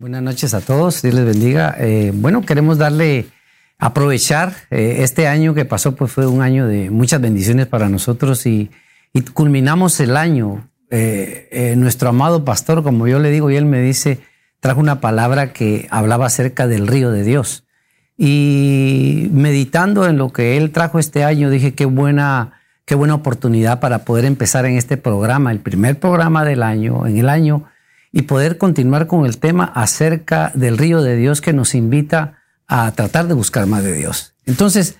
Buenas noches a todos, Dios les bendiga. Eh, bueno, queremos darle, aprovechar eh, este año que pasó, pues fue un año de muchas bendiciones para nosotros y, culminamos el año. Eh, nuestro amado pastor, como yo le digo, y él me dice, trajo una palabra que hablaba acerca del río de Dios. Y meditando en lo que él trajo este año, dije qué buena, qué buena oportunidad para poder empezar en este programa, el primer programa del año, en el año y poder continuar con el tema acerca del río de Dios que nos invita a tratar de buscar más de Dios. Entonces,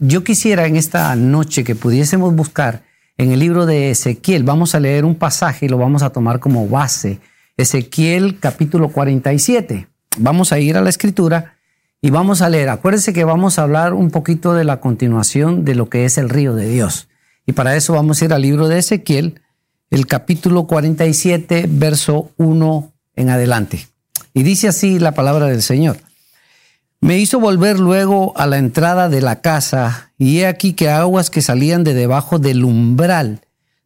yo quisiera en esta noche que pudiésemos buscar en el libro de Ezequiel, vamos a leer un pasaje y lo vamos a tomar como base. Ezequiel capítulo 47. Vamos a ir a la escritura y vamos a leer. Acuérdense que vamos a hablar un poquito de la continuación de lo que es el río de Dios. Y para eso vamos a ir al libro de Ezequiel, el capítulo 47, verso 1 en adelante. Y dice así la palabra del Señor. Me hizo volver luego a la entrada de la casa, y he aquí que aguas que salían de debajo del umbral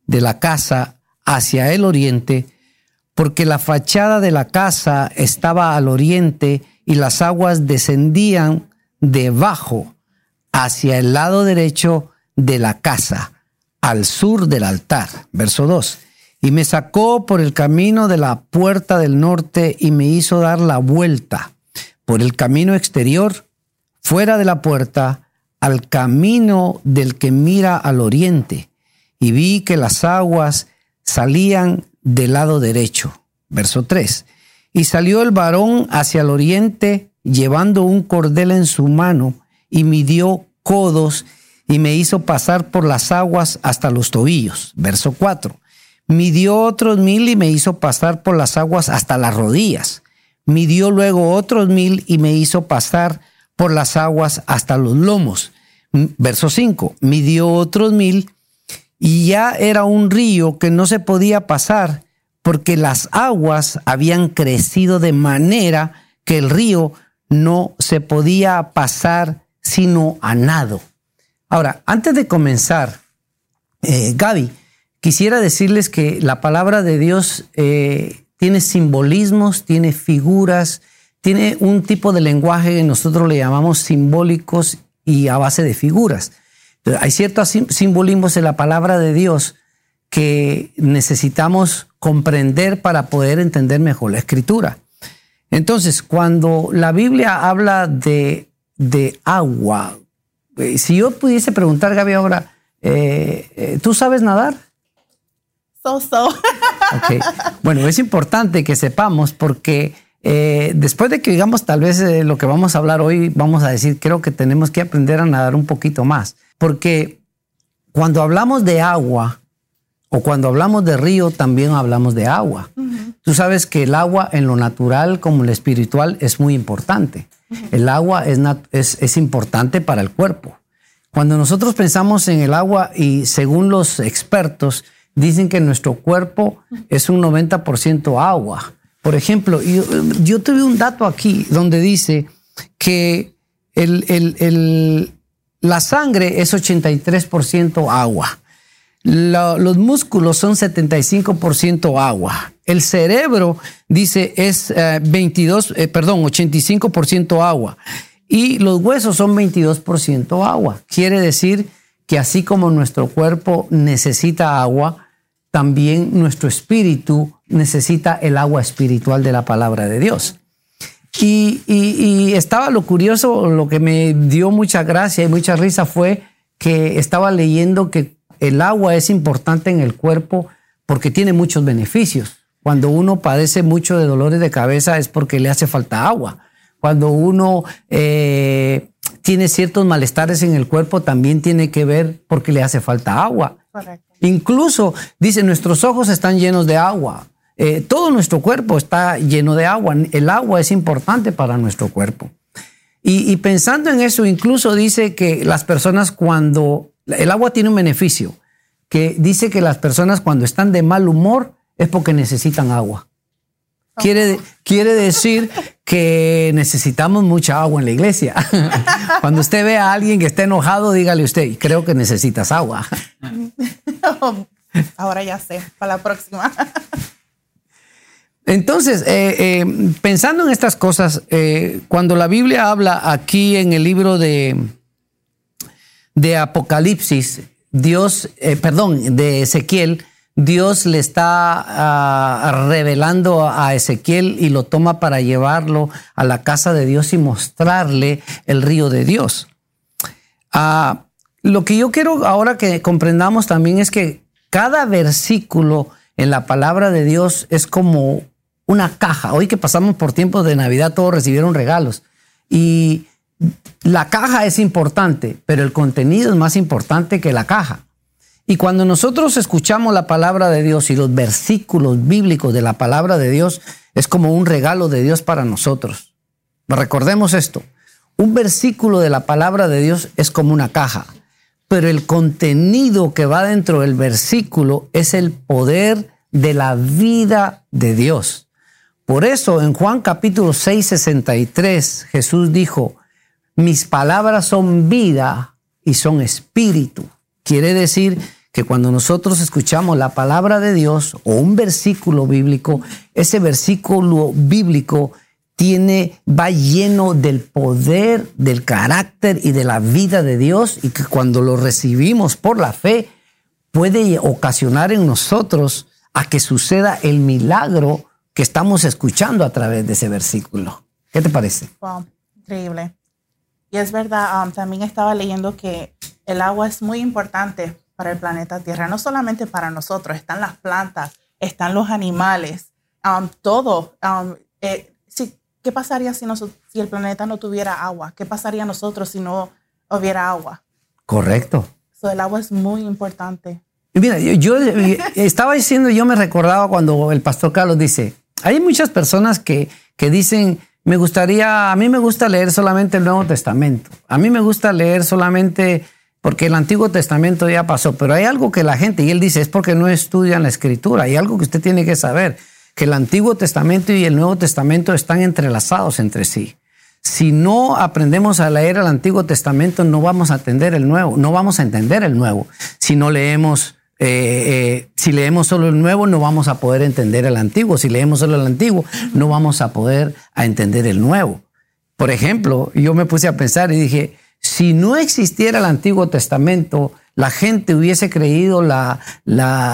de la casa hacia el oriente, porque la fachada de la casa estaba al oriente y las aguas descendían debajo hacia el lado derecho de la casa al sur del altar. Verso 2. Y me sacó por el camino de la puerta del norte y me hizo dar la vuelta por el camino exterior, fuera de la puerta, al camino del que mira al oriente. Y vi que las aguas salían del lado derecho. Verso 3. Y salió el varón hacia el oriente llevando un cordel en su mano y midió codos y me hizo pasar por las aguas hasta los tobillos. Verso 4. Midió otros mil y me hizo pasar por las aguas hasta las rodillas. Midió luego otros mil y me hizo pasar por las aguas hasta los lomos. Verso 5. Midió otros mil y ya era un río que no se podía pasar porque las aguas habían crecido de manera que el río no se podía pasar sino a nado. Ahora, antes de comenzar, eh, Gaby, quisiera decirles que la palabra de Dios eh, tiene simbolismos, tiene figuras, tiene un tipo de lenguaje que nosotros le llamamos simbólicos y a base de figuras. hay ciertos simbolismos en la palabra de Dios que necesitamos comprender para poder entender mejor la escritura. Entonces, cuando la Biblia habla de, de agua, si yo pudiese preguntar, Gaby, ahora, eh, eh, ¿tú sabes nadar? So, so. Bueno, es importante que sepamos porque después de que digamos tal vez lo que vamos a hablar hoy, vamos a decir, creo que tenemos que aprender a nadar un poquito más. Porque cuando hablamos de agua o cuando hablamos de río, también hablamos de agua. Tú sabes que el agua en lo natural como en lo espiritual es muy importante. El agua es, es, importante para el cuerpo. Cuando nosotros pensamos en el agua y según los expertos dicen que nuestro cuerpo es un 90% agua. Por ejemplo, yo, tuve un dato aquí donde dice que la sangre es 83% agua los músculos son 75% agua. El cerebro, dice, es 22, eh, eh, perdón, 85% agua. Y los huesos son 22% agua. Quiere decir que así como nuestro cuerpo necesita agua, también nuestro espíritu necesita el agua espiritual de la palabra de Dios. Y, y estaba lo curioso, lo que me dio mucha gracia y mucha risa fue que estaba leyendo que el agua es importante en el cuerpo porque tiene muchos beneficios. Cuando uno padece mucho de dolores de cabeza es porque le hace falta agua. Cuando uno eh, tiene ciertos malestares en el cuerpo también tiene que ver porque le hace falta agua. Incluso dice, nuestros ojos están llenos de agua. eh, todo nuestro cuerpo está lleno de agua. El agua es importante para nuestro cuerpo. Y, y, pensando en eso, incluso dice que las personas cuando... El agua tiene un beneficio, que dice que las personas cuando están de mal humor es porque necesitan agua. Quiere, quiere decir que necesitamos mucha agua en la iglesia. Cuando usted ve a alguien que esté enojado, dígale usted, creo que necesitas agua. Ahora ya sé, para la próxima. Entonces, eh, eh, pensando en estas cosas, eh, cuando la Biblia habla aquí en el libro de, de Apocalipsis, Dios, perdón, de Ezequiel, Dios le está ah, revelando a Ezequiel y lo toma para llevarlo a la casa de Dios y mostrarle el río de Dios. Ah, lo que yo quiero ahora que comprendamos también es que cada versículo en la palabra de Dios es como una caja. Hoy que pasamos por tiempos de Navidad, todos recibieron regalos. Y la caja es importante, pero el contenido es más importante que la caja. Y cuando nosotros escuchamos la palabra de Dios y los versículos bíblicos de la palabra de Dios, es como un regalo de Dios para nosotros. Recordemos esto, un versículo de la palabra de Dios es como una caja, pero el contenido que va dentro del versículo es el poder de la vida de Dios. Por eso en Juan capítulo 6, 63, Jesús dijo, mis palabras son vida y son espíritu. Quiere decir que cuando nosotros escuchamos la palabra de Dios o un versículo bíblico, ese versículo bíblico tiene, va lleno del poder, del carácter y de la vida de Dios y que cuando lo recibimos por la fe puede ocasionar en nosotros a que suceda el milagro que estamos escuchando a través de ese versículo. ¿Qué te parece? Wow, increíble. Y es verdad, um, también estaba leyendo que el agua es muy importante para el planeta Tierra, no solamente para nosotros, están las plantas, están los animales, um, todo. Um, eh, ¿Qué pasaría si, si el planeta no tuviera agua? ¿Qué pasaría a nosotros si no hubiera agua? Correcto. el agua es muy importante. Mira, yo, eh, estaba diciendo, yo me recordaba cuando el pastor Carlos dice, hay muchas personas que, que dicen, me gustaría, a mí me gusta leer solamente el Nuevo Testamento, a mí me gusta leer solamente porque el Antiguo Testamento ya pasó, pero hay algo que la gente, y él dice, es porque no estudian la escritura, hay algo que usted tiene que saber, que el Antiguo Testamento y el Nuevo Testamento están entrelazados entre sí. Si no aprendemos a leer el Antiguo Testamento, no vamos a entender el Nuevo, no vamos a entender el Nuevo. Si no leemos, eh, eh, si leemos solo el Nuevo, no vamos a poder entender el Antiguo. Si leemos solo el Antiguo, no vamos a poder a entender el Nuevo. Por ejemplo, yo me puse a pensar y dije, si no existiera el Antiguo Testamento, la gente hubiese creído la,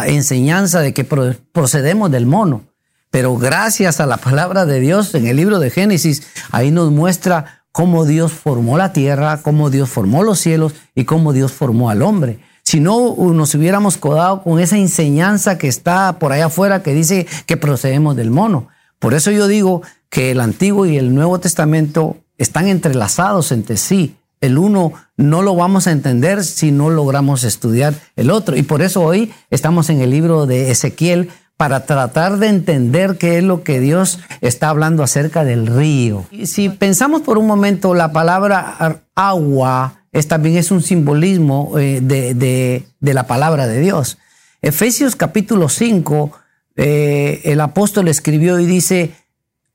enseñanza de que procedemos del mono. Pero gracias a la palabra de Dios en el libro de Génesis, ahí nos muestra cómo Dios formó la tierra, cómo Dios formó los cielos y cómo Dios formó al hombre. Si no nos hubiéramos codado con esa enseñanza que está por allá afuera que dice que procedemos del mono. Por eso yo digo que el Antiguo y el Nuevo Testamento están entrelazados entre sí el uno no lo vamos a entender si no logramos estudiar el otro. Y por eso hoy estamos en el libro de Ezequiel para tratar de entender qué es lo que Dios está hablando acerca del río. Y si pensamos por un momento, la palabra agua es, también es un simbolismo eh, de, la palabra de Dios. Efesios capítulo 5, eh, el apóstol escribió y dice,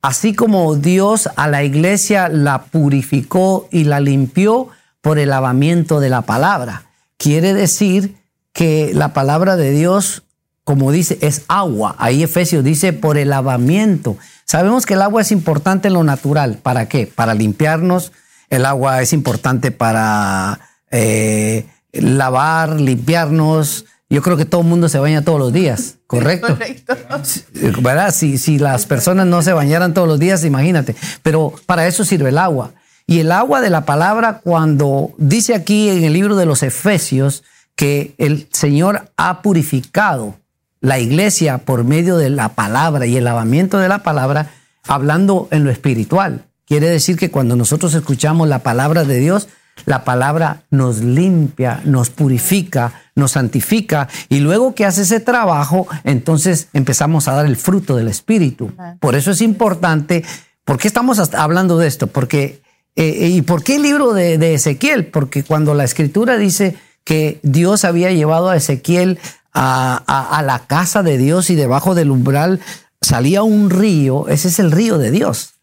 así como Dios a la iglesia la purificó y la limpió por el lavamiento de la palabra. Quiere decir que la palabra de Dios, como dice, es agua. Ahí Efesios dice por el lavamiento. Sabemos que el agua es importante en lo natural. ¿Para qué? Para limpiarnos. El agua es importante para eh, lavar, limpiarnos, yo creo que todo el mundo se baña todos los días, ¿correcto? Correcto. ¿Verdad? Si, si las personas no se bañaran todos los días, imagínate. Pero para eso sirve el agua. Y el agua de la palabra, cuando dice aquí en el libro de los Efesios que el Señor ha purificado la iglesia por medio de la palabra y el lavamiento de la palabra, hablando en lo espiritual. Quiere decir que cuando nosotros escuchamos la palabra de Dios, La palabra nos limpia, nos purifica, nos santifica y luego que hace ese trabajo, entonces empezamos a dar el fruto del Espíritu. Por eso es importante, ¿por qué estamos hablando de esto? Porque, eh, eh, ¿Y por qué el libro de, Ezequiel? Porque cuando la escritura dice que Dios había llevado a Ezequiel a la casa de Dios y debajo del umbral salía un río, ese es el río de Dios.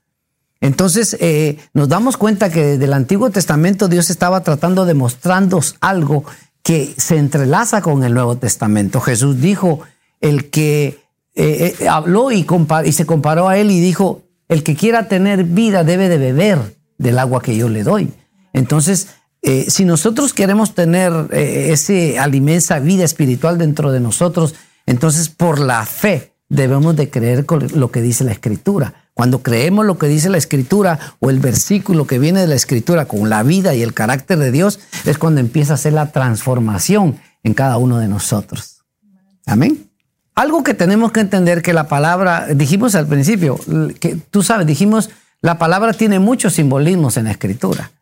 Entonces eh, nos damos cuenta que desde el Antiguo Testamento Dios estaba tratando de mostrarnos algo que se entrelaza con el Nuevo Testamento. Jesús dijo, el que eh, eh, habló y, se comparó a él y dijo, el que quiera tener vida debe de beber del agua que yo le doy. Entonces, si nosotros queremos tener ese alimento, vida espiritual dentro de nosotros, entonces por la fe debemos de creer con lo que dice la Escritura. Cuando creemos lo que dice la escritura o el versículo que viene de la escritura con la vida y el carácter de Dios, es cuando empieza a hacer la transformación en cada uno de nosotros. Amén. Algo que tenemos que entender que la palabra, dijimos al principio, que tú sabes, dijimos, la palabra tiene muchos simbolismos en la escritura.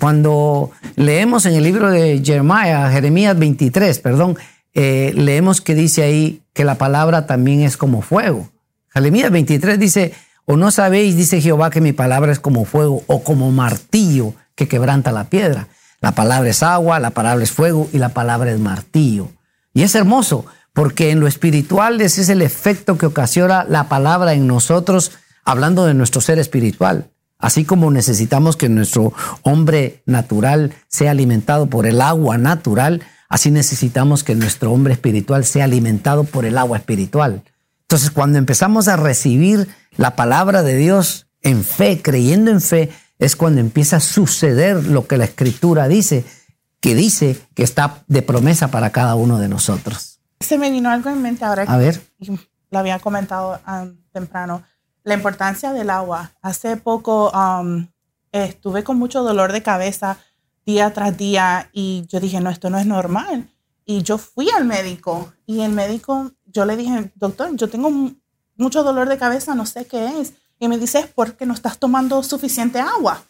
Cuando leemos en el libro de Jeremiah, Jeremías 23, perdón, eh, leemos que dice ahí que la palabra también es como fuego. Jeremías 23 dice, ¿O no sabéis, dice Jehová, que mi palabra es como fuego o como martillo que quebranta la piedra? La palabra es agua, la palabra es fuego y la palabra es martillo. Y es hermoso, porque en lo espiritual ese es el efecto que ocasiona la palabra en nosotros, hablando de nuestro ser espiritual. Así como necesitamos que nuestro hombre natural sea alimentado por el agua natural, así necesitamos que nuestro hombre espiritual sea alimentado por el agua espiritual. Entonces, cuando empezamos a recibir la palabra de Dios en fe, creyendo en fe, es cuando empieza a suceder lo que la escritura dice, que dice que está de promesa para cada uno de nosotros. Se me vino algo en mente ahora. A ver. Lo había comentado um, temprano. La importancia del agua. Hace poco um, estuve con mucho dolor de cabeza día tras día y yo dije, no, esto no es normal. Y yo fui al médico y el médico, yo le dije, doctor, yo tengo mucho dolor de cabeza, no sé qué es. Y me dice, es porque no estás tomando suficiente agua.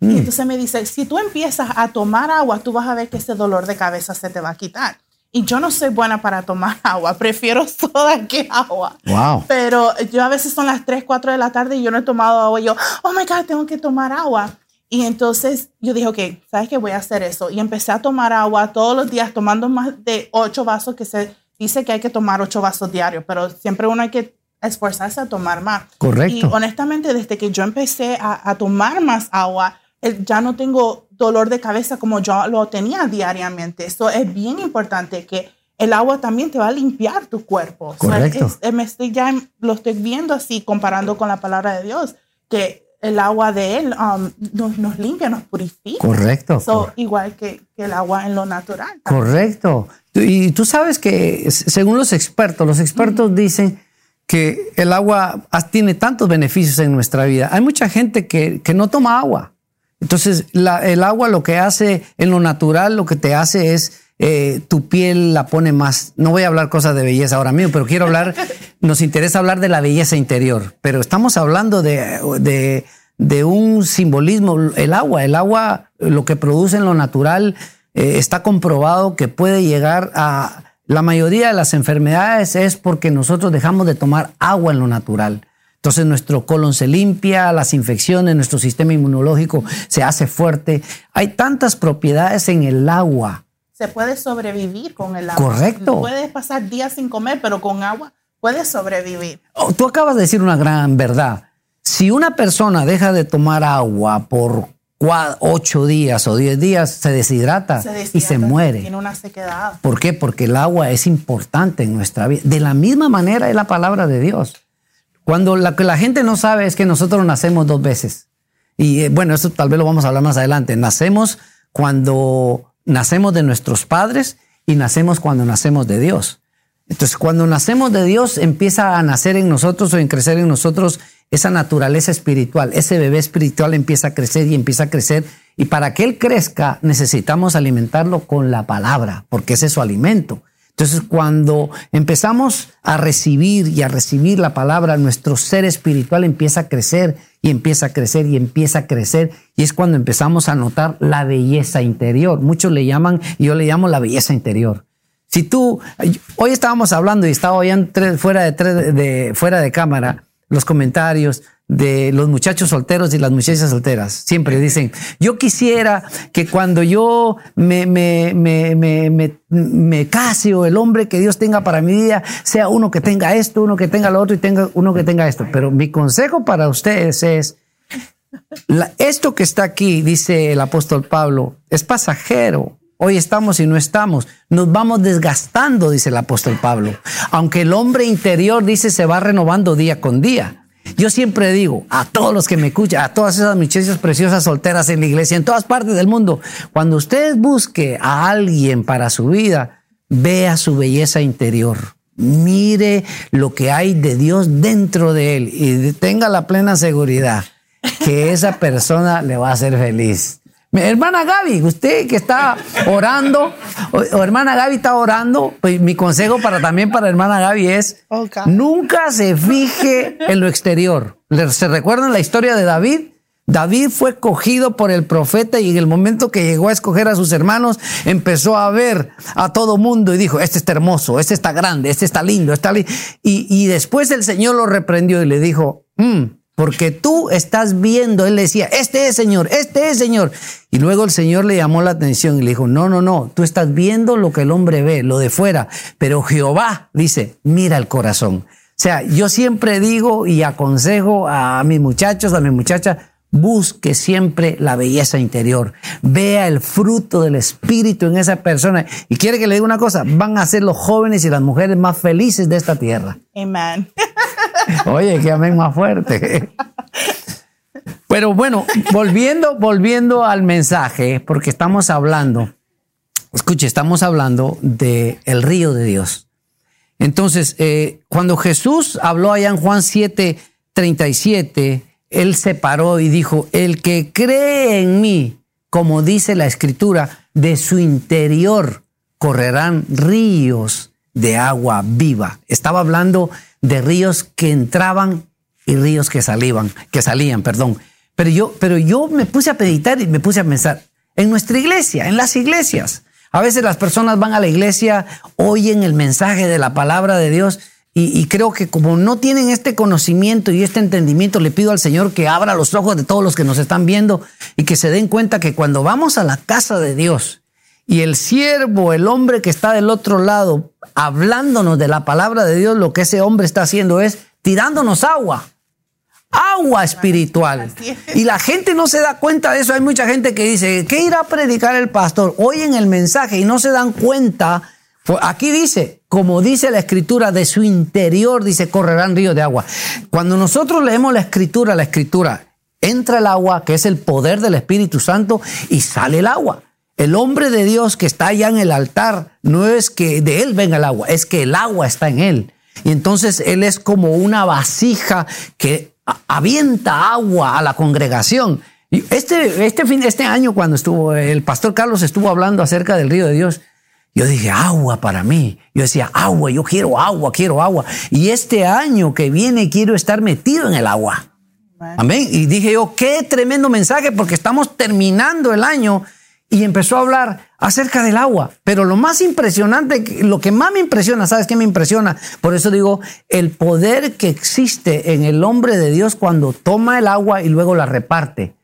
Y mm. entonces me dice, si tú empiezas a tomar agua, tú vas a ver que ese dolor de cabeza se te va a quitar. Y yo no soy buena para tomar agua, prefiero soda que agua. Wow. Pero yo a veces son las 3, 4 de la tarde y yo no he tomado agua y yo, oh my God, tengo que tomar agua. Y entonces yo dije, ok, ¿sabes qué? Voy a hacer eso. Y empecé a tomar agua todos los días, tomando más de 8 vasos, que se dice que hay que tomar 8 vasos diarios, pero siempre uno hay que esforzarse a tomar más. Correcto. Y honestamente, desde que yo empecé a, tomar más agua, ya no tengo dolor de cabeza como yo lo tenía diariamente. Eso es bien importante que el agua también te va a limpiar tu cuerpo. Correcto. me estoy ya lo estoy viendo así comparando con la palabra de Dios que el agua de él um, nos, limpia, nos purifica. Correcto. igual que, que, el agua en lo natural. Correcto. Y tú sabes que según los expertos, los expertos dicen que el agua tiene tantos beneficios en nuestra vida. Hay mucha gente que, no toma agua. Entonces, el agua lo que hace en lo natural, lo que te hace es eh, tu piel la pone más. No voy a hablar cosas de belleza ahora mismo, pero quiero hablar, nos interesa hablar de la belleza interior. Pero estamos hablando de, de, un simbolismo. El agua, el agua, lo que produce en lo natural, eh, está comprobado que puede llegar a la mayoría de las enfermedades es porque nosotros dejamos de tomar agua en lo natural. Entonces nuestro colon se limpia, las infecciones, nuestro sistema inmunológico se hace fuerte. Hay tantas propiedades en el agua. Se puede sobrevivir con el agua. Correcto. Puedes pasar días sin comer, pero con agua puedes sobrevivir. Oh, tú acabas de decir una gran verdad. Si una persona deja de tomar agua por ocho días o diez días se deshidrata, y se muere. Tiene una sequedad. ¿Por qué? Porque el agua es importante en nuestra vida. De la misma manera es la palabra de Dios. Cuando la que la gente no sabe es que nosotros nacemos dos veces. Y eh, bueno, eso tal vez lo vamos a hablar más adelante. Nacemos cuando nacemos de nuestros padres y nacemos cuando nacemos de Dios. Entonces, cuando nacemos de Dios, empieza a nacer en nosotros o en crecer en nosotros esa naturaleza espiritual, ese bebé espiritual empieza a crecer y empieza a crecer. Y para que él crezca necesitamos alimentarlo con la palabra, porque ese es su alimento. Entonces, cuando empezamos a recibir y a recibir la palabra, nuestro ser espiritual empieza a crecer y empieza a crecer y empieza a crecer. Y es cuando empezamos a notar la belleza interior. Muchos le llaman, y yo le llamo la belleza interior. Si tú, hoy estábamos hablando y estaba oyendo fuera de, de, fuera de cámara los comentarios de los muchachos solteros y las muchachas solteras. Siempre dicen, yo quisiera que cuando yo me, me, me, me, me case o el hombre que Dios tenga para mi vida sea uno que tenga esto, uno que tenga lo otro y tenga uno que tenga esto. Pero mi consejo para ustedes es, esto que está aquí, dice el apóstol Pablo, es pasajero. Hoy estamos y no estamos. Nos vamos desgastando, dice el apóstol Pablo. Aunque el hombre interior, dice, se va renovando día con día. Yo siempre digo a todos los que me escuchan, a todas esas muchachas preciosas solteras en la iglesia, en todas partes del mundo, cuando usted busque a alguien para su vida, vea su belleza interior. Mire lo que hay de Dios dentro de él y tenga la plena seguridad que esa persona le va a hacer feliz. Hermana Gaby, usted que está orando, o, hermana Gaby está orando, pues mi consejo para también para hermana Gaby es nunca se fije en lo exterior. ¿Se recuerdan la historia de David? David fue cogido por el profeta y en el momento que llegó a escoger a sus hermanos, empezó a ver a todo mundo y dijo, este está hermoso, este está grande, este está lindo, está lindo. Y, después el Señor lo reprendió y le dijo, mm, porque tú estás viendo, él le decía, este es Señor, este es Señor. Y luego el Señor le llamó la atención y le dijo, no, no, no, tú estás viendo lo que el hombre ve, lo de fuera, pero Jehová dice, mira el corazón. O sea, yo siempre digo y aconsejo a mis muchachos, a mis muchachas, busque siempre la belleza interior, vea el fruto del Espíritu en esa persona. Y quiere que le diga una cosa, van a ser los jóvenes y las mujeres más felices de esta tierra. Amén. Oye, que amén más fuerte. Pero bueno, volviendo, volviendo al mensaje, porque estamos hablando, escuche, estamos hablando de el río de Dios. Entonces, eh, cuando Jesús habló allá en Juan 7, 37, él se paró y dijo, el que cree en mí, como dice la escritura, de su interior correrán ríos de agua viva. Estaba hablando de ríos que entraban y ríos que salían, que salían, perdón. Pero yo, pero yo me puse a meditar y me puse a pensar en nuestra iglesia, en las iglesias. A veces las personas van a la iglesia, oyen el mensaje de la palabra de Dios y, creo que como no tienen este conocimiento y este entendimiento, le pido al Señor que abra los ojos de todos los que nos están viendo y que se den cuenta que cuando vamos a la casa de Dios y el siervo, el hombre que está del otro lado, hablándonos de la palabra de Dios, lo que ese hombre está haciendo es tirándonos agua. Agua espiritual. Y la gente no se da cuenta de eso. Hay mucha gente que dice, ¿qué irá a predicar el pastor? Oyen el mensaje y no se dan cuenta. Aquí dice, como dice la escritura, de su interior, dice, correrán ríos de agua. Cuando nosotros leemos la escritura, la escritura, entra el agua, que es el poder del Espíritu Santo, y sale el agua. El hombre de Dios que está allá en el altar no es que de él venga el agua, es que el agua está en él. Y entonces él es como una vasija que avienta agua a la congregación. Y este, este, fin, este año, cuando estuvo el pastor Carlos estuvo hablando acerca del río de Dios, yo dije, agua para mí. Yo decía, agua, yo quiero agua, quiero agua. Y este año que viene quiero estar metido en el agua. Amén. Y dije yo, qué tremendo mensaje, porque estamos terminando el año y empezó a hablar acerca del agua. Pero lo más impresionante, lo que más me impresiona, ¿sabes qué me impresiona? Por eso digo, el poder que existe en el hombre de Dios cuando toma el agua y luego la reparte.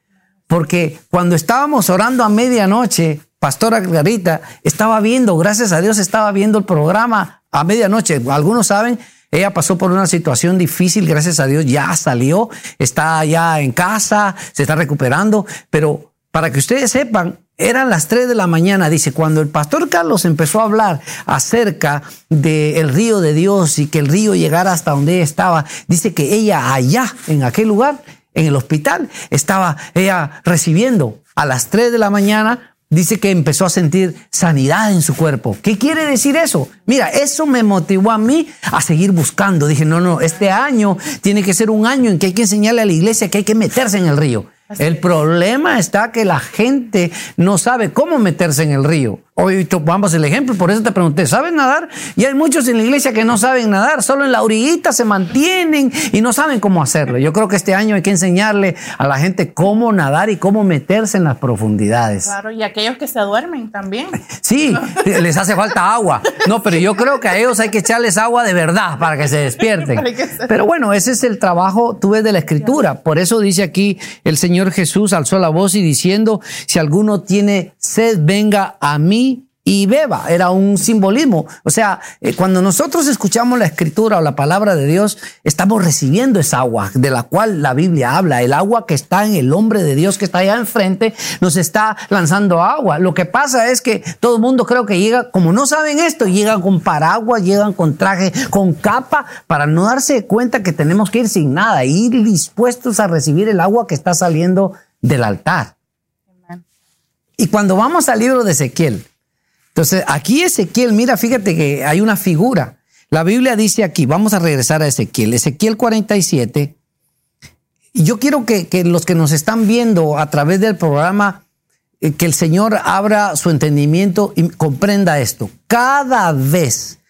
Porque cuando estábamos orando a medianoche, Pastora Clarita estaba viendo, gracias a Dios estaba viendo el programa a medianoche. Algunos saben, ella pasó por una situación difícil, gracias a Dios ya salió, está ya en casa, se está recuperando, pero para que ustedes sepan, eran las 3 de la mañana, dice, cuando el pastor Carlos empezó a hablar acerca del río de Dios y que el río llegara hasta donde ella estaba, dice que ella allá, en aquel lugar, en el hospital, estaba ella recibiendo a las 3 de la mañana dice que empezó a sentir sanidad en su cuerpo. ¿Qué quiere decir eso? Mira, eso me motivó a mí a seguir buscando. Dije, no, no, este año tiene que ser un año en que hay que enseñarle a la iglesia que hay que meterse en el río. El problema está que la gente no sabe cómo meterse en el río. Hoy tomamos el ejemplo, por eso te pregunté, ¿saben nadar? Y hay muchos en la iglesia que no saben nadar, solo en la orillita se mantienen y no saben cómo hacerlo. Yo creo que este año hay que enseñarle a la gente cómo nadar y cómo meterse en las profundidades. Claro, y aquellos que se duermen también. Sí, les hace falta agua. No, pero yo creo que a ellos hay que echarles agua de verdad para que se despierten. Pero bueno, ese es el trabajo, tú ves, de la escritura. Por eso dice aquí el Señor Jesús alzó la voz y diciendo, si alguno tiene sed, venga a mí y beba. Era un simbolismo. O sea, eh, cuando nosotros escuchamos la escritura o la palabra de Dios, estamos recibiendo esa agua de la cual la Biblia habla. El agua que está en el hombre de Dios que está allá enfrente nos está lanzando agua. Lo que pasa es que todo el mundo creo que llega, como no saben esto, llegan con paraguas, llegan con traje, con capa, para no darse cuenta que tenemos que ir sin nada, ir dispuestos a recibir el agua que está saliendo del altar. Y cuando vamos al libro de Ezequiel, entonces, aquí Ezequiel, mira, fíjate que hay una figura. La Biblia dice aquí, vamos a regresar a Ezequiel, Ezequiel 47. Y yo quiero que, los que nos están viendo a través del programa, eh, que el Señor abra su entendimiento y comprenda esto. Cada vez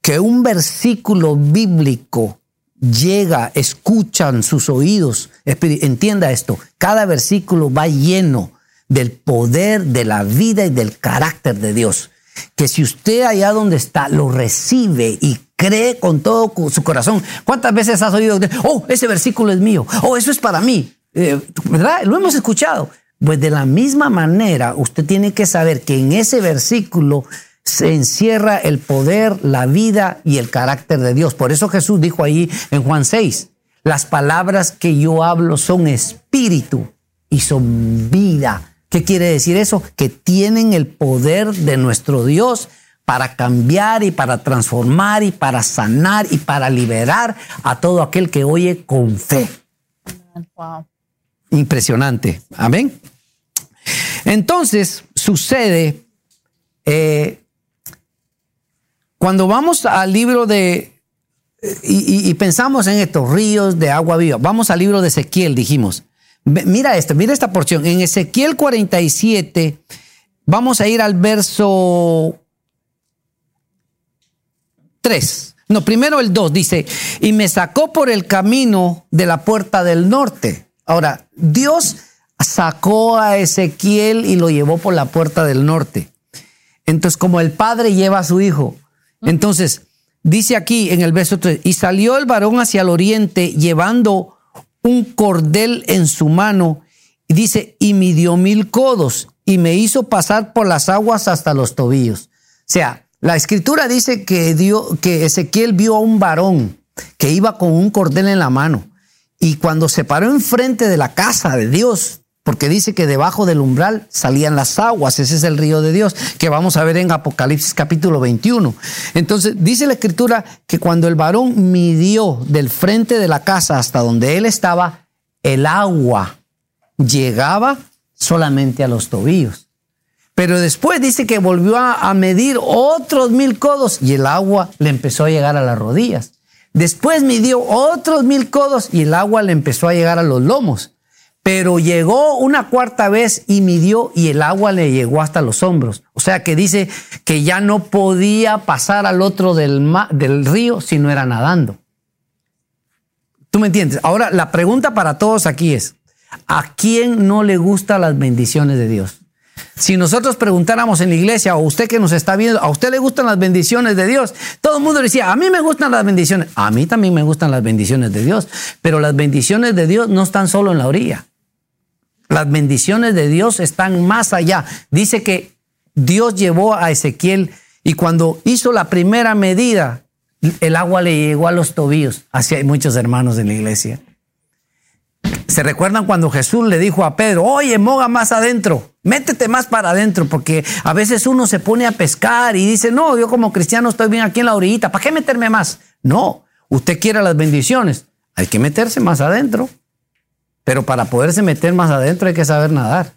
que un versículo bíblico llega, escuchan sus oídos, entienda esto, cada versículo va lleno del poder, de la vida y del carácter de Dios que si usted allá donde está lo recibe y cree con todo su corazón, ¿cuántas veces has oído, oh, ese versículo es mío, oh, eso es para mí? Eh, ¿Verdad? Lo hemos escuchado. Pues de la misma manera, usted tiene que saber que en ese versículo se encierra el poder, la vida y el carácter de Dios. Por eso Jesús dijo ahí en Juan 6, las palabras que yo hablo son espíritu y son vida. ¿Qué quiere decir eso? Que tienen el poder de nuestro Dios para cambiar y para transformar y para sanar y para liberar a todo aquel que oye con fe. Impresionante. Amén. Entonces sucede, eh, cuando vamos al libro de, y, y, pensamos en estos ríos de agua viva, vamos al libro de Ezequiel, dijimos. Mira esto, mira esta porción. En Ezequiel 47, vamos a ir al verso 3. No, primero el 2 dice, y me sacó por el camino de la puerta del norte. Ahora, Dios sacó a Ezequiel y lo llevó por la puerta del norte. Entonces, como el padre lleva a su hijo. Entonces, dice aquí en el verso 3, y salió el varón hacia el oriente llevando un cordel en su mano y dice, y midió mil codos y me hizo pasar por las aguas hasta los tobillos. O sea, la escritura dice que, dio, que Ezequiel vio a un varón que iba con un cordel en la mano y cuando se paró enfrente de la casa de Dios, porque dice que debajo del umbral salían las aguas, ese es el río de Dios, que vamos a ver en Apocalipsis capítulo 21. Entonces, dice la escritura que cuando el varón midió del frente de la casa hasta donde él estaba, el agua llegaba solamente a los tobillos. Pero después dice que volvió a, medir otros mil codos y el agua le empezó a llegar a las rodillas. Después midió otros mil codos y el agua le empezó a llegar a los lomos. Pero llegó una cuarta vez y midió y el agua le llegó hasta los hombros. O sea que dice que ya no podía pasar al otro del, del río si no era nadando. ¿Tú me entiendes? Ahora, la pregunta para todos aquí es, ¿a quién no le gustan las bendiciones de Dios? Si nosotros preguntáramos en la iglesia, o usted que nos está viendo, ¿a usted le gustan las bendiciones de Dios? Todo el mundo decía, a mí me gustan las bendiciones. A mí también me gustan las bendiciones de Dios. Pero las bendiciones de Dios no están solo en la orilla. Las bendiciones de Dios están más allá. Dice que Dios llevó a Ezequiel y cuando hizo la primera medida, el agua le llegó a los tobillos. Así hay muchos hermanos en la iglesia. ¿Se recuerdan cuando Jesús le dijo a Pedro, oye, moga más adentro, métete más para adentro, porque a veces uno se pone a pescar y dice, no, yo como cristiano estoy bien aquí en la orillita, ¿para qué meterme más? No, usted quiere las bendiciones, hay que meterse más adentro. Pero para poderse meter más adentro hay que saber nadar.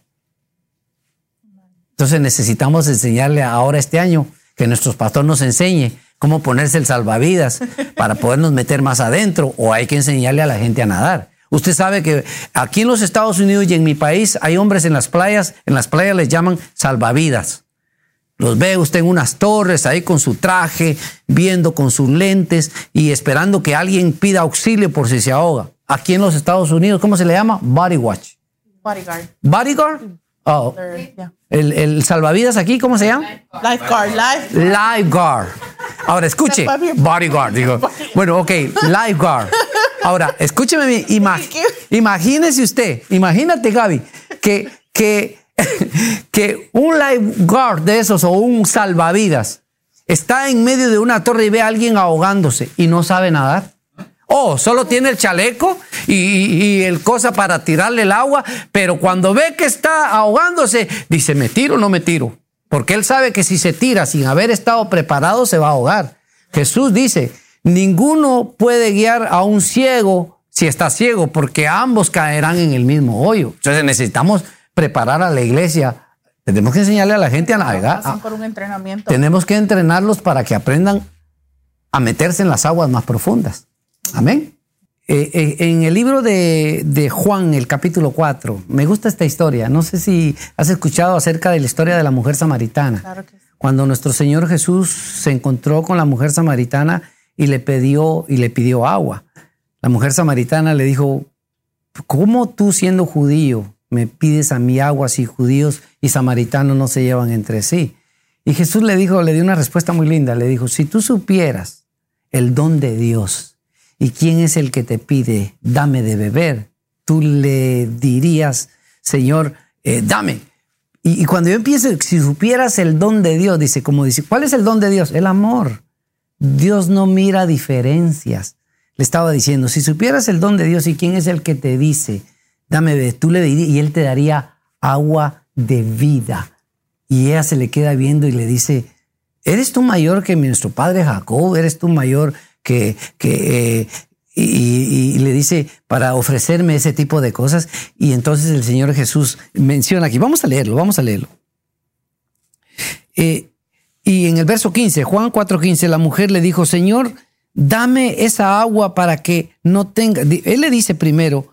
Entonces necesitamos enseñarle ahora este año que nuestros pastores nos enseñe cómo ponerse el salvavidas para podernos meter más adentro o hay que enseñarle a la gente a nadar. Usted sabe que aquí en los Estados Unidos y en mi país hay hombres en las playas, en las playas les llaman salvavidas. Los ve usted en unas torres ahí con su traje, viendo con sus lentes y esperando que alguien pida auxilio por si se ahoga. Aquí en los Estados Unidos, ¿cómo se le llama? Body watch. Bodyguard. Bodyguard. Oh. They're- yeah. El, el salvavidas aquí, ¿cómo se llama? Lifeguard, life. Lifeguard. Ahora escuche, bodyguard, digo. Bueno, ok, lifeguard. Ahora, escúcheme bien, ima- imagínese usted, imagínate Gaby, que, que, que un lifeguard de esos o un salvavidas está en medio de una torre y ve a alguien ahogándose y no sabe nadar. Oh, solo tiene el chaleco y, y- el cosa para tirarle el agua, pero cuando ve que está ahogándose, dice, ¿me tiro o no me tiro? Porque él sabe que si se tira sin haber estado preparado, se va a ahogar. Jesús dice, ninguno puede guiar a un ciego si está ciego, porque ambos caerán en el mismo hoyo. Entonces necesitamos preparar a la iglesia. Tenemos que enseñarle a la gente a navegar. Pasan por un entrenamiento. Tenemos que entrenarlos para que aprendan a meterse en las aguas más profundas. Amén. Eh, eh, en el libro de, de Juan, el capítulo 4, me gusta esta historia. No sé si has escuchado acerca de la historia de la mujer samaritana. Claro que sí. Cuando nuestro Señor Jesús se encontró con la mujer samaritana y le pidió, y le pidió agua. La mujer samaritana le dijo, ¿cómo tú siendo judío me pides a mí agua si judíos y samaritanos no se llevan entre sí? Y Jesús le dijo, le dio una respuesta muy linda, le dijo, si tú supieras el don de Dios y quién es el que te pide, dame de beber, tú le dirías, Señor, eh, dame. Y, cuando yo empiezo, si supieras el don de Dios, dice, como dice, ¿cuál es el don de Dios? El amor. Dios no mira diferencias. Le estaba diciendo, si supieras el don de Dios y quién es el que te dice, dame, de, tú le dirías, y él te daría agua de vida. Y ella se le queda viendo y le dice, ¿eres tú mayor que nuestro padre Jacob? ¿Eres tú mayor que... eh, y, le dice, para ofrecerme ese tipo de cosas. Y entonces el Señor Jesús menciona aquí, vamos a leerlo, vamos a leerlo. Eh, y en el verso 15, Juan 4:15, la mujer le dijo, Señor, dame esa agua para que no tenga... Él le dice primero,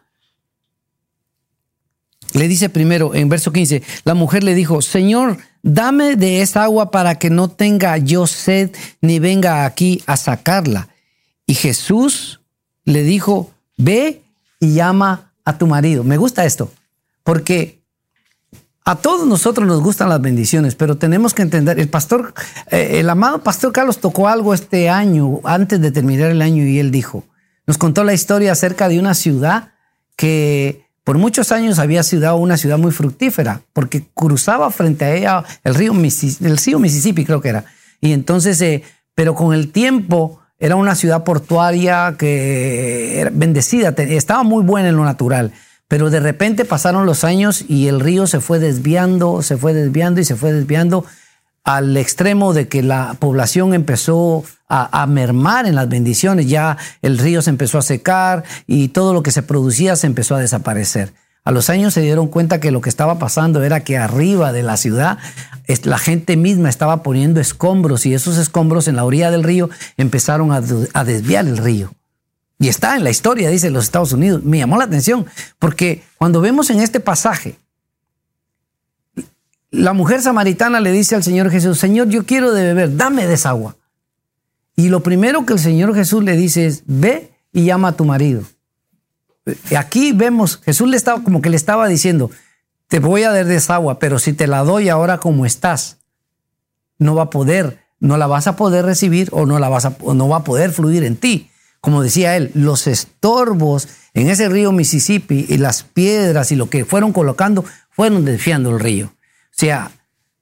le dice primero en verso 15, la mujer le dijo, Señor, dame de esa agua para que no tenga yo sed ni venga aquí a sacarla. Y Jesús le dijo, ve y llama a tu marido. Me gusta esto, porque a todos nosotros nos gustan las bendiciones, pero tenemos que entender, el pastor, eh, el amado pastor Carlos tocó algo este año, antes de terminar el año, y él dijo, nos contó la historia acerca de una ciudad que por muchos años había sido una ciudad muy fructífera, porque cruzaba frente a ella el río, Missis- el río Mississippi, creo que era. Y entonces, eh, pero con el tiempo era una ciudad portuaria que era bendecida, estaba muy buena en lo natural. Pero de repente pasaron los años y el río se fue desviando, se fue desviando y se fue desviando al extremo de que la población empezó a, a mermar en las bendiciones. Ya el río se empezó a secar y todo lo que se producía se empezó a desaparecer. A los años se dieron cuenta que lo que estaba pasando era que arriba de la ciudad la gente misma estaba poniendo escombros y esos escombros en la orilla del río empezaron a, desviar el río. Y está en la historia, dice los Estados Unidos. Me llamó la atención porque cuando vemos en este pasaje, la mujer samaritana le dice al Señor Jesús, Señor, yo quiero de beber, dame de esa agua. Y lo primero que el Señor Jesús le dice es, ve y llama a tu marido. Aquí vemos, Jesús le estaba como que le estaba diciendo, te voy a dar de esa agua, pero si te la doy ahora como estás, no va a poder, no la vas a poder recibir o no la vas a, no va a poder fluir en ti. Como decía él, los estorbos en ese río Mississippi y las piedras y lo que fueron colocando fueron desfiando el río. O sea,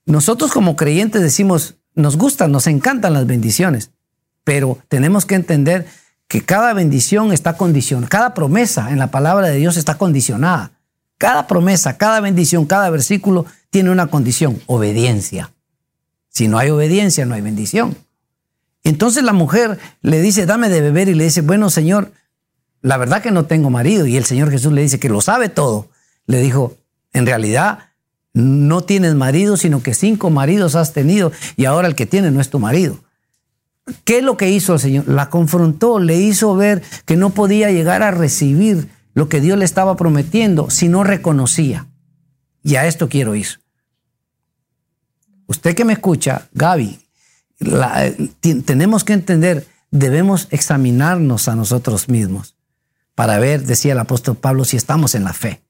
nosotros como creyentes decimos, nos gustan, nos encantan las bendiciones, pero tenemos que entender que cada bendición está condicionada, cada promesa en la palabra de Dios está condicionada. Cada promesa, cada bendición, cada versículo tiene una condición, obediencia. Si no hay obediencia, no hay bendición. Entonces la mujer le dice, dame de beber y le dice, bueno, Señor, la verdad que no tengo marido. Y el Señor Jesús le dice que lo sabe todo. Le dijo, en realidad no tienes marido, sino que cinco maridos has tenido y ahora el que tiene no es tu marido. ¿Qué es lo que hizo el Señor? La confrontó, le hizo ver que no podía llegar a recibir lo que Dios le estaba prometiendo si no reconocía. Y a esto quiero ir. Usted que me escucha, Gaby, tenemos que entender, debemos examinarnos a nosotros mismos para ver, decía el apóstol Pablo, si estamos en la fe.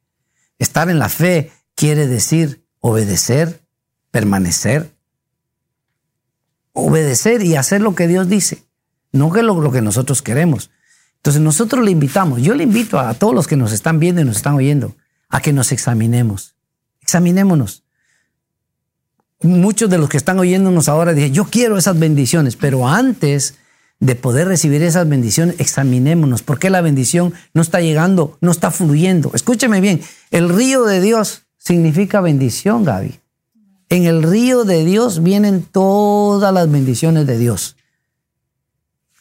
Estar en la fe quiere decir obedecer, permanecer, obedecer y hacer lo que Dios dice, no que lo, lo, que nosotros queremos. Entonces nosotros le invitamos, yo le invito a todos los que nos están viendo y nos están oyendo, a que nos examinemos. Examinémonos. Muchos de los que están oyéndonos ahora dicen, yo quiero esas bendiciones, pero antes de poder recibir esas bendiciones, examinémonos. ¿Por qué la bendición no está llegando, no está fluyendo? Escúcheme bien, el río de Dios significa bendición, Gaby. En el río de Dios vienen todas las bendiciones de Dios.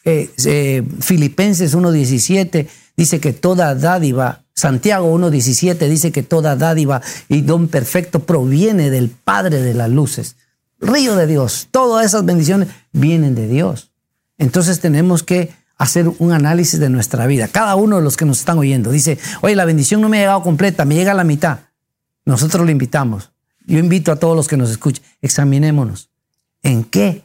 Eh, eh, Filipenses 1.17 dice que toda dádiva, Santiago 1.17 dice que toda dádiva y don perfecto proviene del Padre de las luces. Río de Dios, todas esas bendiciones vienen de Dios. Entonces tenemos que hacer un análisis de nuestra vida. Cada uno de los que nos están oyendo dice, oye, la bendición no me ha llegado completa, me llega a la mitad. Nosotros le invitamos. Yo invito a todos los que nos escuchen, examinémonos. ¿En qué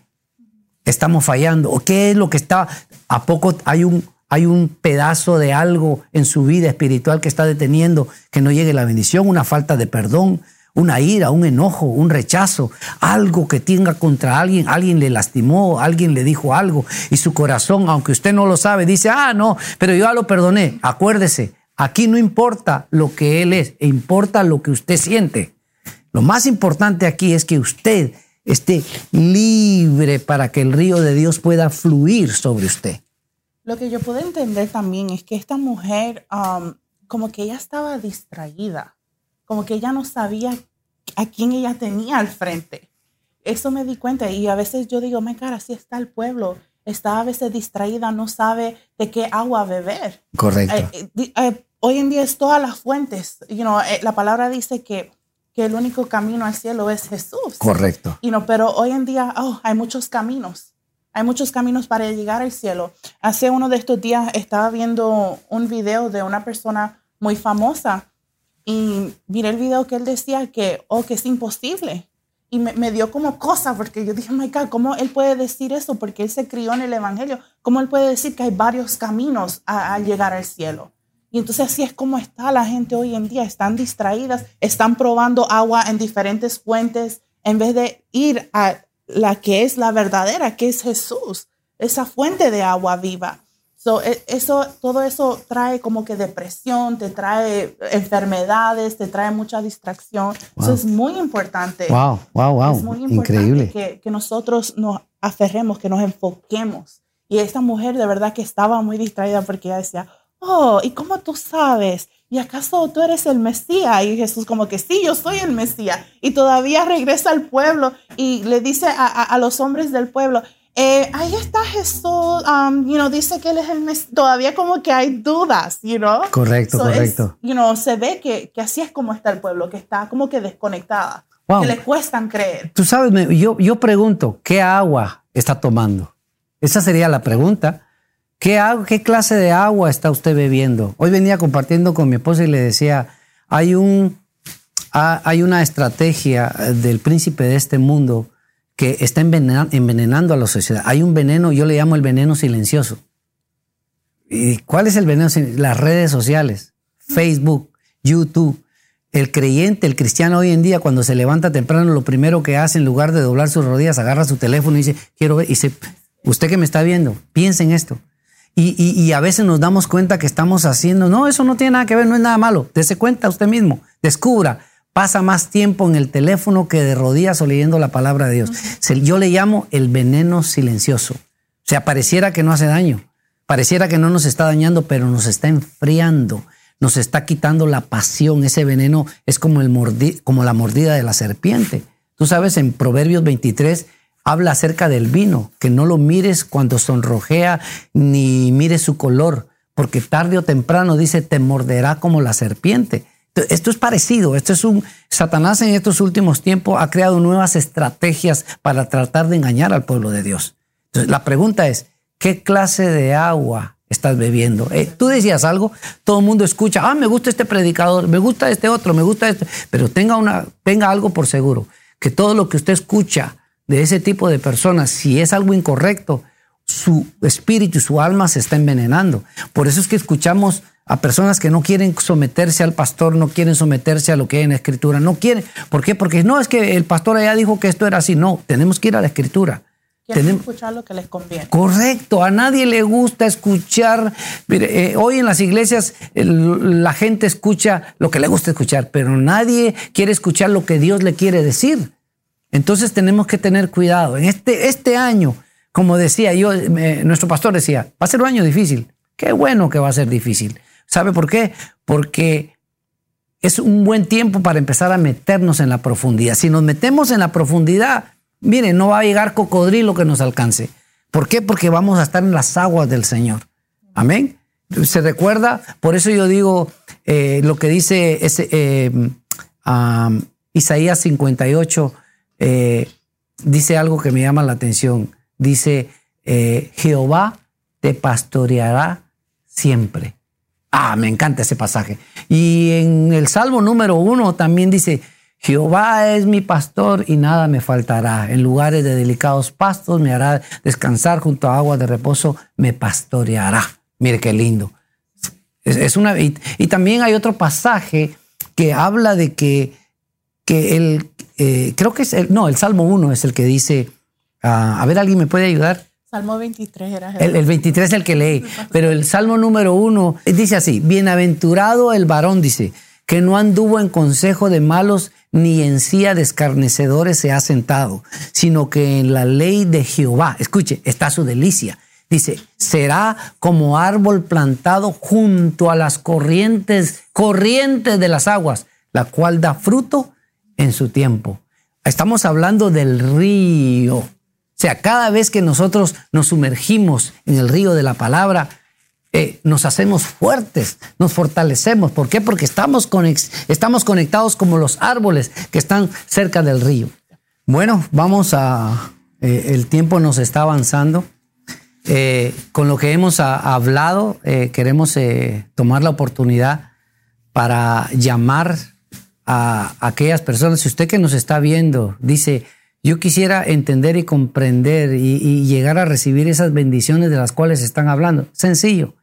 estamos fallando? ¿O qué es lo que está? ¿A poco hay un, hay un pedazo de algo en su vida espiritual que está deteniendo que no llegue la bendición? ¿Una falta de perdón? una ira, un enojo, un rechazo, algo que tenga contra alguien, alguien le lastimó, alguien le dijo algo y su corazón, aunque usted no lo sabe, dice, ah, no, pero yo ya lo perdoné. Acuérdese, aquí no importa lo que él es, importa lo que usted siente. Lo más importante aquí es que usted esté libre para que el río de Dios pueda fluir sobre usted. Lo que yo puedo entender también es que esta mujer, um, como que ella estaba distraída como que ella no sabía a quién ella tenía al frente. Eso me di cuenta y a veces yo digo, me cara, así está el pueblo. Está a veces distraída, no sabe de qué agua beber. Correcto. Eh, eh, eh, hoy en día es todas las fuentes. You know, la palabra dice que, que, el único camino al cielo es Jesús. Correcto. You know, pero hoy en día oh, hay muchos caminos. Hay muchos caminos para llegar al cielo. Hace uno de estos días estaba viendo un video de una persona muy famosa y miré el video que él decía que, oh, que es imposible. Y me, dio como cosa, porque yo dije, my God, ¿cómo él puede decir eso? Porque él se crió en el Evangelio. ¿Cómo él puede decir que hay varios caminos a, llegar al cielo? Y entonces así es como está la gente hoy en día. Están distraídas, están probando agua en diferentes fuentes en vez de ir a la que es la verdadera, que es Jesús, esa fuente de agua viva. E, eso, todo eso trae como que depresión, te trae enfermedades, te trae mucha distracción. Eso es muy importante. Wow, wow, wow. Es muy importante Increíble. Que, que nosotros nos aferremos, que nos enfoquemos. Y esta mujer de verdad que estaba muy distraída porque ella decía, oh, ¿y cómo tú sabes? ¿Y acaso tú eres el Mesías? Y Jesús como que sí, yo soy el Mesías. Y todavía regresa al pueblo y le dice a, a, a los hombres del pueblo, eh, ahí está Jesús, um, you know, dice que él es el Mesías. Todavía como que hay dudas, you know. Correcto, correcto. you know, se ve que, que, así es como está el pueblo, que está como que desconectada, que le cuestan creer. Tú sabes, yo, yo pregunto, ¿qué agua está tomando? Esa sería la pregunta. ¿Qué, ¿Qué clase de agua está usted bebiendo? Hoy venía compartiendo con mi esposa y le decía, hay, un, hay una estrategia del príncipe de este mundo que está envenenando a la sociedad. Hay un veneno, yo le llamo el veneno silencioso. ¿Y cuál es el veneno? Las redes sociales, Facebook, YouTube. El creyente, el cristiano hoy en día, cuando se levanta temprano, lo primero que hace, en lugar de doblar sus rodillas, agarra su teléfono y dice, quiero ver, y dice, usted que me está viendo, piensa en esto. Y, y, a veces nos damos cuenta que estamos haciendo, no, eso no tiene nada que ver, no es nada malo. Dese cuenta usted mismo, descubra pasa más tiempo en el teléfono que de rodillas o leyendo la palabra de Dios. Yo le llamo el veneno silencioso. O sea, pareciera que no hace daño, pareciera que no nos está dañando, pero nos está enfriando, nos está quitando la pasión. Ese veneno es como, el como la mordida de la serpiente. Tú sabes, en Proverbios 23 habla acerca del vino, que no lo mires cuando sonrojea ni mires su color, porque tarde o temprano dice, te morderá como la serpiente. Esto es parecido, esto es un Satanás en estos últimos tiempos ha creado nuevas estrategias para tratar de engañar al pueblo de Dios. Entonces, la pregunta es, ¿qué clase de agua estás bebiendo? Eh, tú decías algo, todo el mundo escucha, ah, me gusta este predicador, me gusta este otro, me gusta este, pero tenga, una, tenga algo por seguro. que todo lo que usted escucha de ese tipo de personas, si es algo incorrecto, su espíritu y su alma se está envenenando. Por eso es que escuchamos a personas que no quieren someterse al pastor, no quieren someterse a lo que hay en la escritura, no quieren. ¿Por qué? Porque no es que el pastor allá dijo que esto era así, no, tenemos que ir a la escritura. Quieren escuchar lo que les conviene. Correcto, a nadie le gusta escuchar. Mire, eh, hoy en las iglesias la gente escucha lo que le gusta escuchar, pero nadie quiere escuchar lo que Dios le quiere decir. Entonces tenemos que tener cuidado. En este, este año, como decía yo, nuestro pastor decía, va a ser un año difícil. Qué bueno que va a ser difícil. ¿Sabe por qué? Porque es un buen tiempo para empezar a meternos en la profundidad. Si nos metemos en la profundidad, miren, no va a llegar cocodrilo que nos alcance. ¿Por qué? Porque vamos a estar en las aguas del Señor. Amén. ¿Se recuerda? Por eso yo digo eh, lo que dice eh, Isaías 58, eh, dice algo que me llama la atención. Dice, Jehová te pastoreará siempre. Ah, me encanta ese pasaje. Y en el Salmo número uno también dice, Jehová es mi pastor y nada me faltará. En lugares de delicados pastos me hará descansar junto a aguas de reposo, me pastoreará. Mire qué lindo. Es, una, y, también hay otro pasaje que habla de que, que el, eh, creo que es el, no, el Salmo 1 es el que dice, ah, a ver, ¿alguien me puede ayudar? Salmo 23 era el, el 23 es el que leí, pero el Salmo número 1 dice así, bienaventurado el varón, dice, que no anduvo en consejo de malos ni en silla de escarnecedores se ha sentado, sino que en la ley de Jehová, escuche, está su delicia. Dice, será como árbol plantado junto a las corrientes, corrientes de las aguas, la cual da fruto en su tiempo. Estamos hablando del río o sea, cada vez que nosotros nos sumergimos en el río de la palabra, eh, nos hacemos fuertes, nos fortalecemos. ¿Por qué? Porque estamos, conectados como los árboles que están cerca del río. Bueno, vamos a... Eh, el tiempo nos está avanzando. Eh, con lo que hemos hablado, queremos tomar la oportunidad para llamar a aquellas personas. Si usted que nos está viendo dice, yo quisiera entender y comprender y, llegar a recibir esas bendiciones de las cuales están hablando. Sencillo.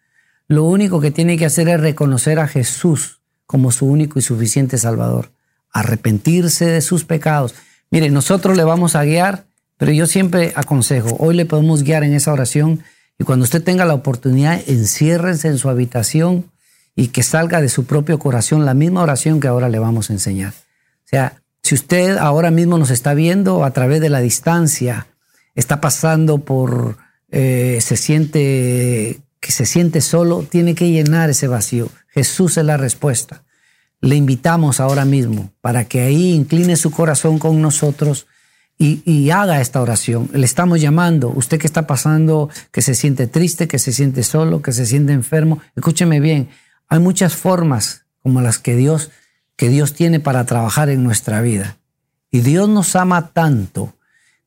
Lo único que tiene que hacer es reconocer a Jesús como su único y suficiente Salvador. Arrepentirse de sus pecados. Mire, nosotros le vamos a guiar, pero yo siempre aconsejo, hoy le podemos guiar en esa oración y cuando usted tenga la oportunidad, enciérrense en su habitación y que salga de su propio corazón la misma oración que ahora le vamos a enseñar. O sea, si usted ahora mismo nos está viendo a través de la distancia, está pasando por, eh, se siente que se siente solo, tiene que llenar ese vacío. Jesús es la respuesta. Le invitamos ahora mismo para que ahí incline su corazón con nosotros y, y, haga esta oración. Le estamos llamando, usted que está pasando, que se siente triste, que se siente solo, que se siente enfermo, escúcheme bien, hay muchas formas como las que Dios que Dios tiene para trabajar en nuestra vida. Y Dios nos ama tanto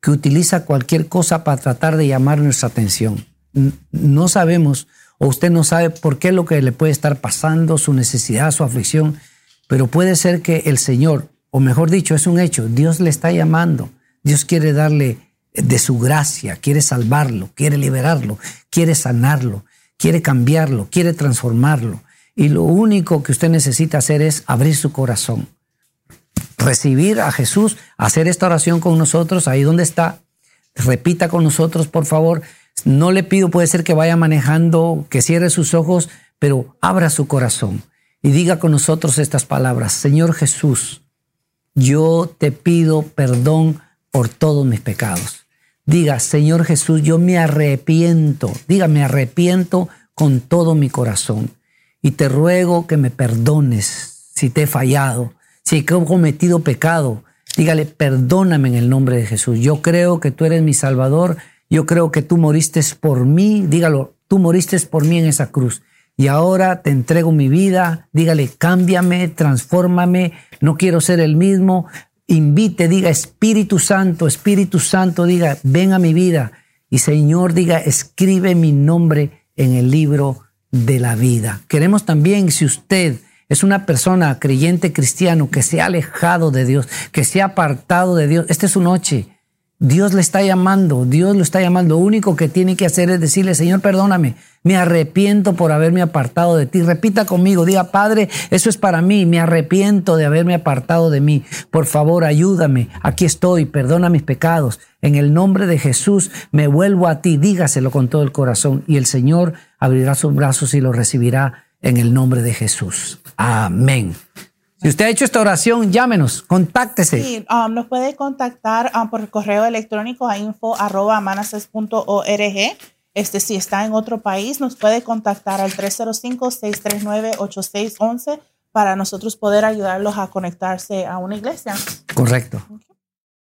que utiliza cualquier cosa para tratar de llamar nuestra atención. No sabemos, o usted no sabe por qué lo que le puede estar pasando, su necesidad, su aflicción, pero puede ser que el Señor, o mejor dicho, es un hecho, Dios le está llamando. Dios quiere darle de su gracia, quiere salvarlo, quiere liberarlo, quiere sanarlo, quiere cambiarlo, quiere transformarlo. Y lo único que usted necesita hacer es abrir su corazón, recibir a Jesús, hacer esta oración con nosotros, ahí donde está. Repita con nosotros, por favor. No le pido, puede ser que vaya manejando, que cierre sus ojos, pero abra su corazón y diga con nosotros estas palabras. Señor Jesús, yo te pido perdón por todos mis pecados. Diga, Señor Jesús, yo me arrepiento. Diga, me arrepiento con todo mi corazón y te ruego que me perdones si te he fallado, si he cometido pecado. Dígale, perdóname en el nombre de Jesús. Yo creo que tú eres mi Salvador. Yo creo que tú moriste por mí. Dígalo, tú moriste por mí en esa cruz. Y ahora te entrego mi vida. Dígale, cámbiame, transfórmame. No quiero ser el mismo. Invite, diga, Espíritu Santo, Espíritu Santo, diga, ven a mi vida. Y Señor, diga, escribe mi nombre en el libro de la vida. Queremos también, si usted es una persona creyente cristiano que se ha alejado de Dios, que se ha apartado de Dios, esta es su noche. Dios le está llamando, Dios lo está llamando. Lo único que tiene que hacer es decirle, Señor, perdóname, me arrepiento por haberme apartado de ti. Repita conmigo, diga, Padre, eso es para mí, me arrepiento de haberme apartado de mí. Por favor, ayúdame, aquí estoy, perdona mis pecados. En el nombre de Jesús me vuelvo a ti, dígaselo con todo el corazón y el Señor abrirá sus brazos y lo recibirá en el nombre de Jesús. Amén. Si usted ha hecho esta oración, llámenos, contáctese. Sí, um, nos puede contactar um, por correo electrónico a info.manases.org. Este, si está en otro país, nos puede contactar al 305-639-8611 para nosotros poder ayudarlos a conectarse a una iglesia. Correcto.